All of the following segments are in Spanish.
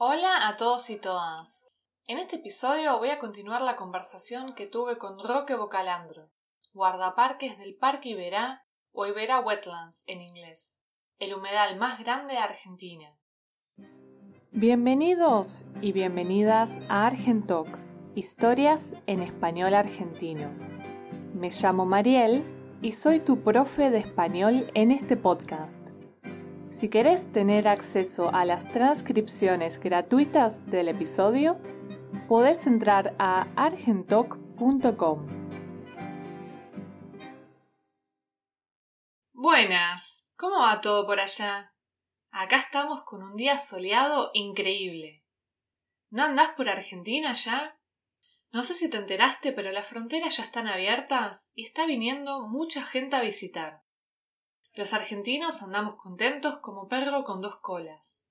Hola a todos y todas. En este episodio voy a continuar la conversación que tuve con Roque Bocalandro, guardaparques del Parque Iberá o Iberá Wetlands en inglés, el humedal más grande de Argentina. Bienvenidos y bienvenidas a Argentoc, historias en español argentino. Me llamo Mariel y soy tu profe de español en este podcast. Si querés tener acceso a las transcripciones gratuitas del episodio, podés entrar a argentoc.com. Buenas, ¿cómo va todo por allá? Acá estamos con un día soleado increíble. ¿No andás por Argentina ya? No sé si te enteraste, pero las fronteras ya están abiertas y está viniendo mucha gente a visitar. Los argentinos andamos contentos como perro con dos colas.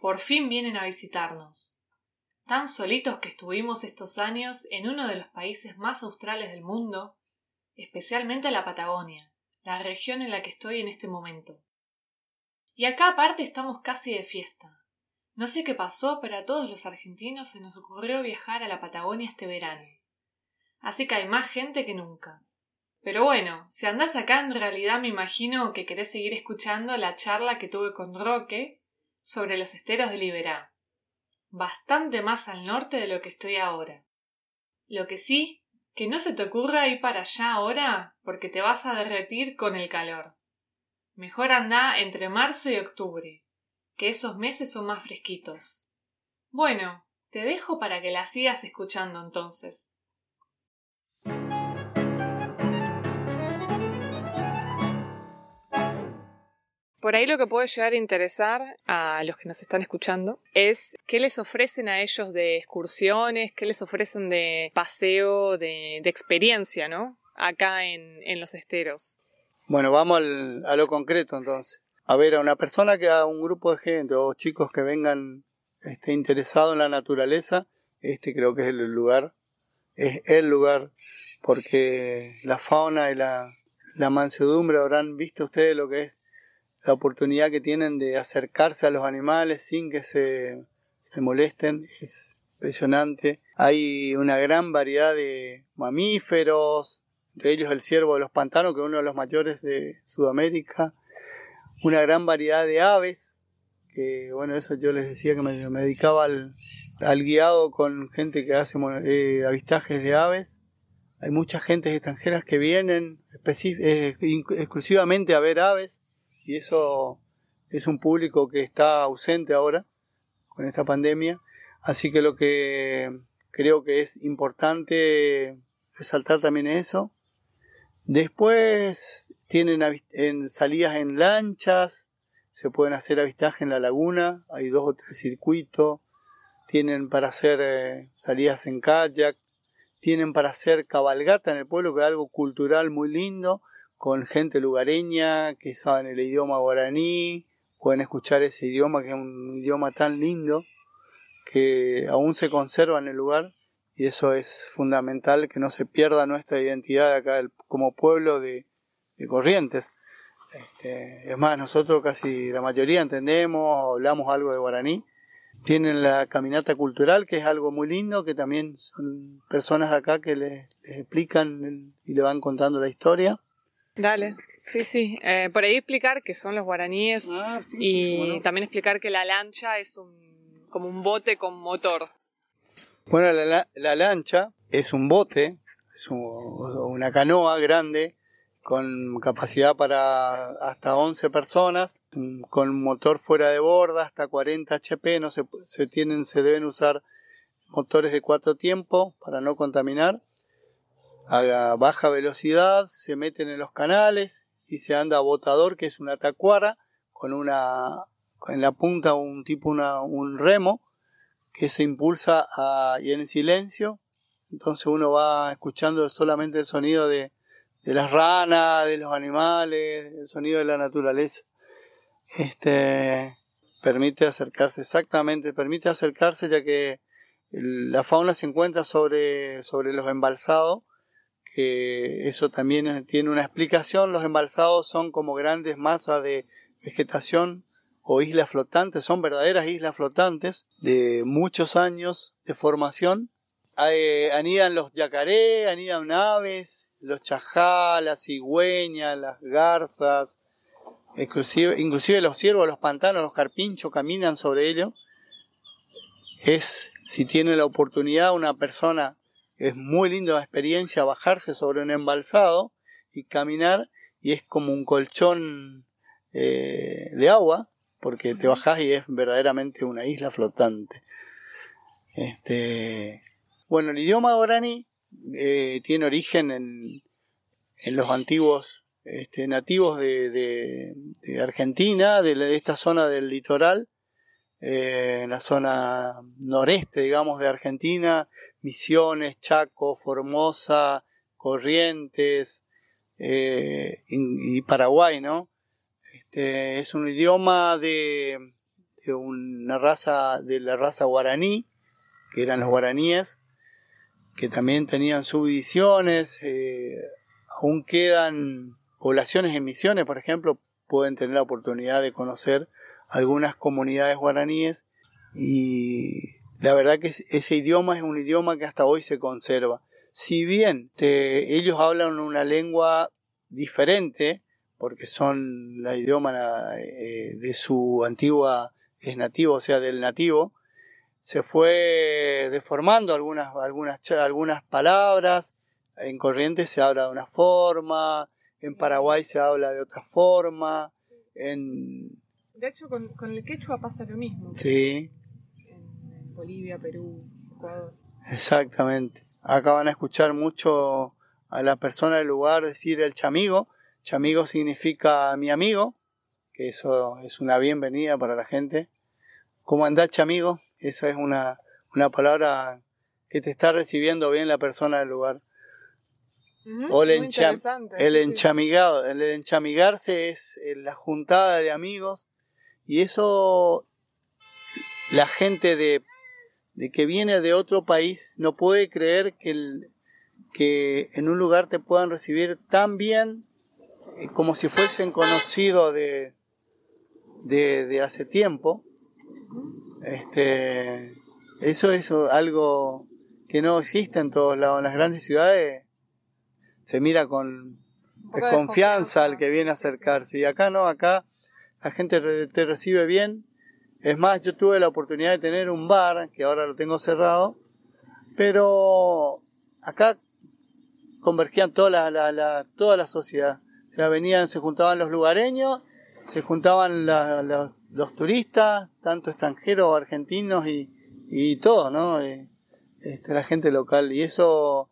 Por fin vienen a visitarnos. Tan solitos que estuvimos estos años en uno de los países más australes del mundo, especialmente la Patagonia, la región en la que estoy en este momento. Y acá aparte estamos casi de fiesta. No sé qué pasó, pero a todos los argentinos se nos ocurrió viajar a la Patagonia este verano. Así que hay más gente que nunca. Pero bueno, si andás acá en realidad me imagino que querés seguir escuchando la charla que tuve con Roque sobre los esteros de Liberá. Bastante más al norte de lo que estoy ahora. Lo que sí, que no se te ocurra ir para allá ahora porque te vas a derretir con el calor. Mejor anda entre marzo y octubre, que esos meses son más fresquitos. Bueno, te dejo para que la sigas escuchando entonces. Por ahí lo que puede llegar a interesar a los que nos están escuchando es qué les ofrecen a ellos de excursiones, qué les ofrecen de paseo, de, experiencia, ¿no? Acá en, los esteros. Bueno, vamos a lo concreto entonces. A ver, a una persona que a un grupo de gente o chicos que vengan este, interesados en la naturaleza, este creo que es el lugar, es el lugar, porque la fauna y la, la mansedumbre habrán visto ustedes lo que es la oportunidad que tienen de acercarse a los animales sin que se, molesten es impresionante. Hay una gran variedad de mamíferos, entre ellos el ciervo de los pantanos, que es uno de los mayores de Sudamérica, una gran variedad de aves, que bueno, eso yo les decía que me, dedicaba al, guiado con gente que hace eh, avistajes de aves. Hay muchas gentes extranjeras que vienen eh, exclusivamente a ver aves y eso es un público que está ausente ahora con esta pandemia. Así que lo que creo que es importante resaltar también es eso. Después tienen en salidas en lanchas, se pueden hacer avistaje en la laguna, hay dos o tres circuitos, tienen para hacer eh, salidas en kayak, tienen para hacer cabalgata en el pueblo, que es algo cultural muy lindo, con gente lugareña que saben el idioma guaraní, pueden escuchar ese idioma que es un idioma tan lindo que aún se conserva en el lugar y eso es fundamental que no se pierda nuestra identidad acá como pueblo de, Corrientes. Este, es más, nosotros casi la mayoría entendemos, hablamos algo de guaraní. Tienen la caminata cultural, que es algo muy lindo, que también son personas acá que les explican y le van contando la historia. Dale, sí, sí. Eh, por ahí explicar qué son los guaraníes ah, y también explicar que la lancha es un, como un bote con motor. Bueno, la, la lancha es un bote, es una canoa grande con capacidad para hasta 11 personas, con motor fuera de borda, hasta 40 HP, no se, se tienen, se deben usar motores de cuatro tiempos para no contaminar a baja velocidad, se meten en los canales y se anda a botador, que es una tacuara, con una, en la punta un tipo, una, un remo, que se impulsa y en silencio. Entonces uno va escuchando solamente el sonido de, de las ranas, de los animales, el sonido de la naturaleza. Este permite acercarse, exactamente, permite acercarse ya que la fauna se encuentra sobre, sobre los embalsados eso también tiene una explicación. Los embalsados son como grandes masas de vegetación o islas flotantes, son verdaderas islas flotantes de muchos años de formación. Eh, anidan los yacaré, anidan aves, los chajá, las cigüeñas, las garzas, inclusive, inclusive los ciervos, los pantanos, los carpinchos caminan sobre ellos. Es, si tiene la oportunidad una persona, es muy linda la experiencia bajarse sobre un embalsado y caminar y es como un colchón eh, de agua porque te bajás y es verdaderamente una isla flotante. Este, bueno, el idioma guaraní eh, tiene origen en, en los antiguos este, nativos de, de, Argentina, de, esta zona del litoral, eh, en la zona noreste, digamos, de Argentina, Misiones, Chaco, Formosa, Corrientes eh, y, Paraguay, ¿no? Este, es un idioma de, una raza, de la raza guaraní, que eran los guaraníes, que también tenían subdivisiones, eh, aún quedan poblaciones en misiones, por ejemplo, pueden tener la oportunidad de conocer algunas comunidades guaraníes y la verdad que ese idioma es un idioma que hasta hoy se conserva. Si bien ellos hablan una lengua diferente, porque son la idioma eh, de su antigua, es nativo, o sea, del nativo, se fue deformando algunas, algunas, algunas palabras, en Corrientes se habla de una forma, en Paraguay se habla de otra forma, en... De hecho, con, el quechua pasa lo mismo. Sí. Bolivia, Perú, Ecuador. Exactamente. Acá van a escuchar mucho a la persona del lugar decir el chamigo. Chamigo significa mi amigo, que eso es una bienvenida para la gente. ¿Cómo andás, chamigo? Esa es una, una palabra que te está recibiendo bien la persona del lugar. o el, el enchamigado, el enchamigarse es eh, la juntada de amigos y eso la gente de, de que viene de otro país no puede creer que, el, que en un lugar te puedan recibir tan bien eh, como si fuesen conocidos de, de, de hace tiempo este, eso es algo que no existe en todos lados. En las grandes ciudades se mira con desconfianza al que viene a acercarse. Y acá no, acá la gente te recibe bien. Es más, yo tuve la oportunidad de tener un bar, que ahora lo tengo cerrado, pero acá convergían toda la, la, toda la sociedad. O sea, venían, se juntaban los lugareños, se juntaban los turistas, tanto extranjeros, argentinos y, y todo, ¿no? Eh, este, la gente local. Y eso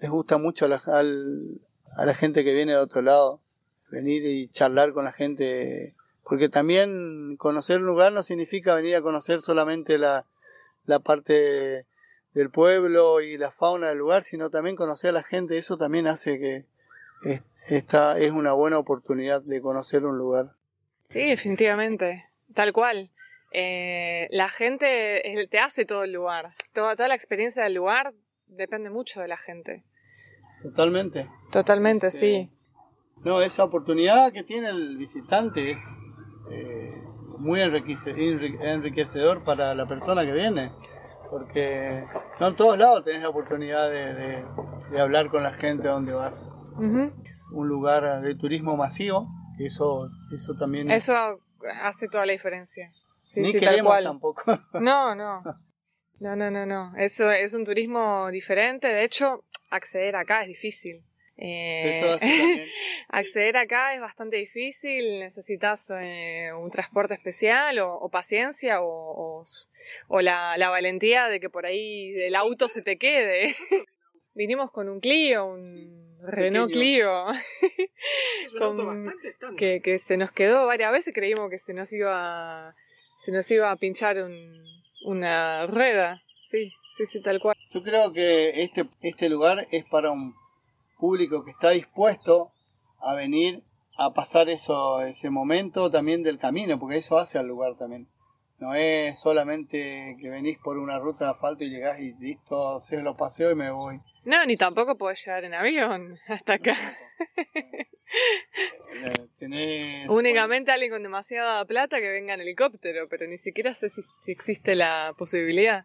les gusta mucho a la, a la gente que viene de otro lado, venir y charlar con la gente. Porque también conocer un lugar no significa venir a conocer solamente la, la parte del pueblo y la fauna del lugar, sino también conocer a la gente. Eso también hace que esta es una buena oportunidad de conocer un lugar. Sí, definitivamente. Tal cual. Eh, la gente te hace todo el lugar. Toda, toda la experiencia del lugar depende mucho de la gente. Totalmente. Totalmente, este, sí. No, esa oportunidad que tiene el visitante es eh, muy enriquecedor para la persona que viene. Porque no en todos lados tenés la oportunidad de, hablar con la gente donde vas. Es un lugar de turismo masivo. Eso, eso también. Eso hace toda la diferencia. Ni queremos tampoco. No, no. No, no, no, no. Eso es un turismo diferente. De hecho, acceder acá es difícil. Eh, acceder acá es bastante difícil. Necesitas eh, un transporte especial o, paciencia o, o, la, la, valentía de que por ahí el auto se te quede. Vinimos con un Clio, un Renault Clio. que, que, se nos quedó varias veces, creímos que se nos iba, se nos iba a pinchar un, una rueda. Sí, sí, sí, tal cual. Yo creo que este, este lugar es para un público que está dispuesto a venir a pasar eso, ese momento también del camino, porque eso hace al lugar también. No es solamente que venís por una ruta de asfalto y llegás y listo, se lo paseo y me voy. No, ni tampoco puedo llegar en avión hasta acá. Eh, tenés- Únicamente alguien con demasiada plata que venga en helicóptero, pero ni siquiera sé si, si existe la posibilidad.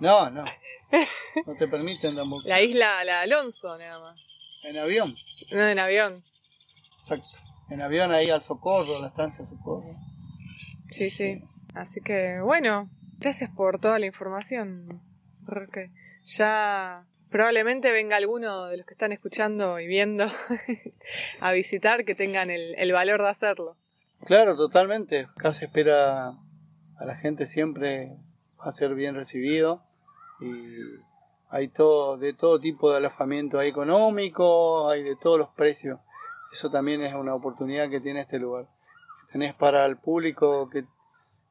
No, no. No te permiten tampoco. La isla, la Alonso, nada más. En avión. No en avión. Exacto. En avión ahí al socorro, la estancia socorro. Sí, sí. Así que, bueno, gracias por toda la información. Roque. Ya probablemente venga alguno de los que están escuchando y viendo a visitar que tengan el, el valor de hacerlo. Claro, totalmente. Se espera a la gente siempre a ser bien recibido y hay todo de todo tipo de alojamiento hay económico, hay de todos los precios. Eso también es una oportunidad que tiene este lugar. Tenés para el público que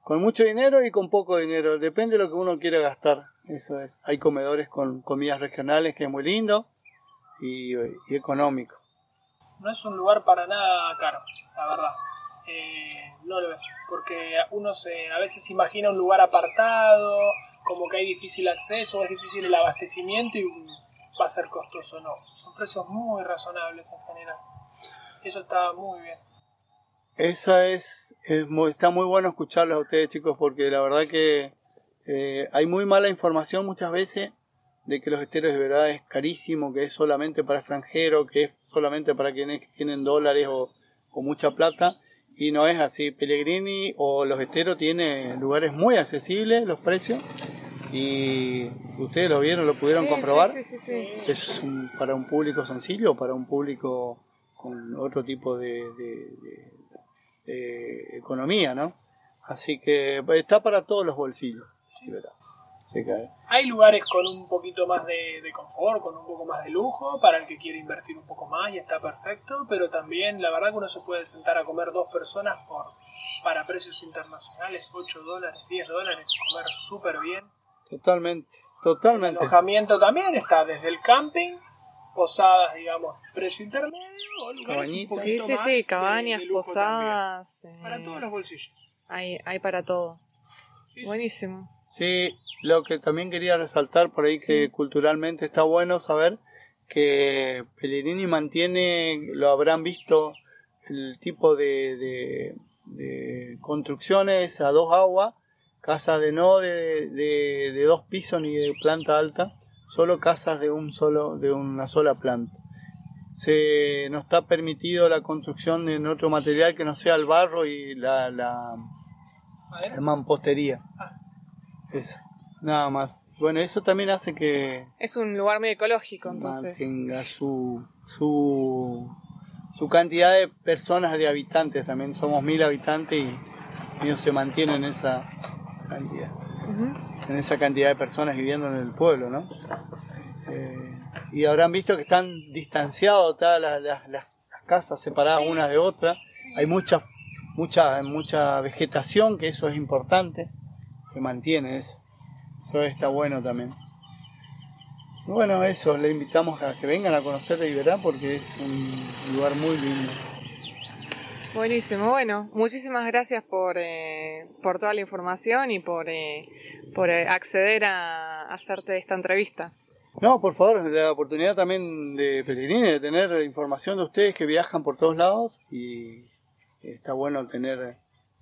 con mucho dinero y con poco dinero, depende de lo que uno quiera gastar. Eso es. Hay comedores con comidas regionales que es muy lindo y, y económico. No es un lugar para nada caro, la verdad. Eh, no lo es, porque uno se a veces imagina un lugar apartado, como que hay difícil acceso, es difícil el abastecimiento y va a ser costoso. No, son precios muy razonables en general. Eso está muy bien. Esa es, es muy- está muy bueno escucharlos a ustedes chicos porque la verdad que eh, hay muy mala información muchas veces de que los esteros de verdad es carísimo, que es solamente para extranjeros, que es solamente para quienes tienen dólares o, o mucha plata y no es así. Pellegrini o los esteros tiene lugares muy accesibles los precios y ustedes lo vieron, lo pudieron comprobar. Sí, sí, sí, sí. Es un- para un público sencillo o para un público con otro tipo de, de- de- de economía, ¿no? Así que está para todos los bolsillos. sí, ¿verdad? Hay lugares con un poquito más de, de confort, con un poco más de lujo, para el que quiere invertir un poco más y está perfecto, pero también la verdad que uno se puede sentar a comer dos personas por para precios internacionales, 8 dólares, 10 dólares, comer súper bien. totalmente, El totalmente. alojamiento también está desde el camping, posadas, digamos, precio intermedio, o lugares un Cabañitas. Sí, sí, más sí, cabañas, de posadas. Para eh, todos los bolsillos. hay, hay para todo. Sí, sí. Buenísimo. Sí, lo que también quería resaltar por ahí que culturalmente está bueno saber que Pellegrini mantiene, lo habrán visto, el tipo de, de, de construcciones a dos aguas, casas de no de, de, de dos pisos ni de planta alta, solo casas de un solo, de una sola planta. Se no está permitido la construcción en otro material que no sea el barro y la, la mampostería. Ah. Eso, nada más. Bueno, eso también hace que Es un lugar muy ecológico, entonces. mantenga su, su, su cantidad de personas, de habitantes. También somos mil habitantes y, y no se mantiene en esa cantidad. En esa cantidad de personas viviendo en el pueblo, ¿no? Eh, y habrán visto que están distanciados todas las, las- las- las casas separadas unas de otras. Hay mucha, mucha, mucha vegetación, que eso es importante. Se mantiene eso. Eso está bueno también. Bueno, eso, le invitamos a que vengan a conocer de Iberá porque es un lugar muy lindo. Buenísimo, bueno, muchísimas gracias por, eh, por toda la información y por, eh, por eh, acceder a hacerte esta entrevista. No, por favor, la oportunidad también de Pellegrini de tener información de ustedes que viajan por todos lados y está bueno tener,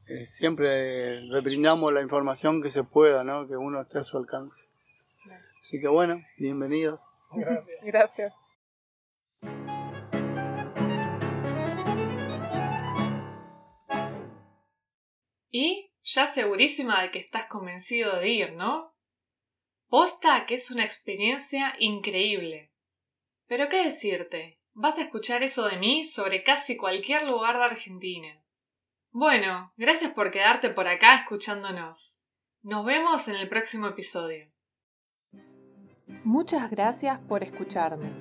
eh, siempre le brindamos la información que se pueda, ¿no? que uno esté a su alcance. Así que bueno, bienvenidos. Gracias. Gracias. Y ya segurísima de que estás convencido de ir, ¿no? Posta que es una experiencia increíble. Pero qué decirte, vas a escuchar eso de mí sobre casi cualquier lugar de Argentina. Bueno, gracias por quedarte por acá escuchándonos. Nos vemos en el próximo episodio. Muchas gracias por escucharme.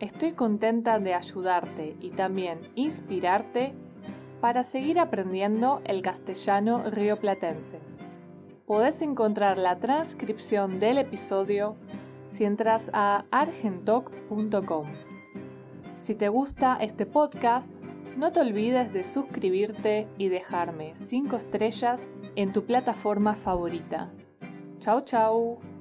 Estoy contenta de ayudarte y también inspirarte para seguir aprendiendo el castellano rioplatense. Podés encontrar la transcripción del episodio si entras a argentoc.com. Si te gusta este podcast, no te olvides de suscribirte y dejarme 5 estrellas en tu plataforma favorita. Chau chau.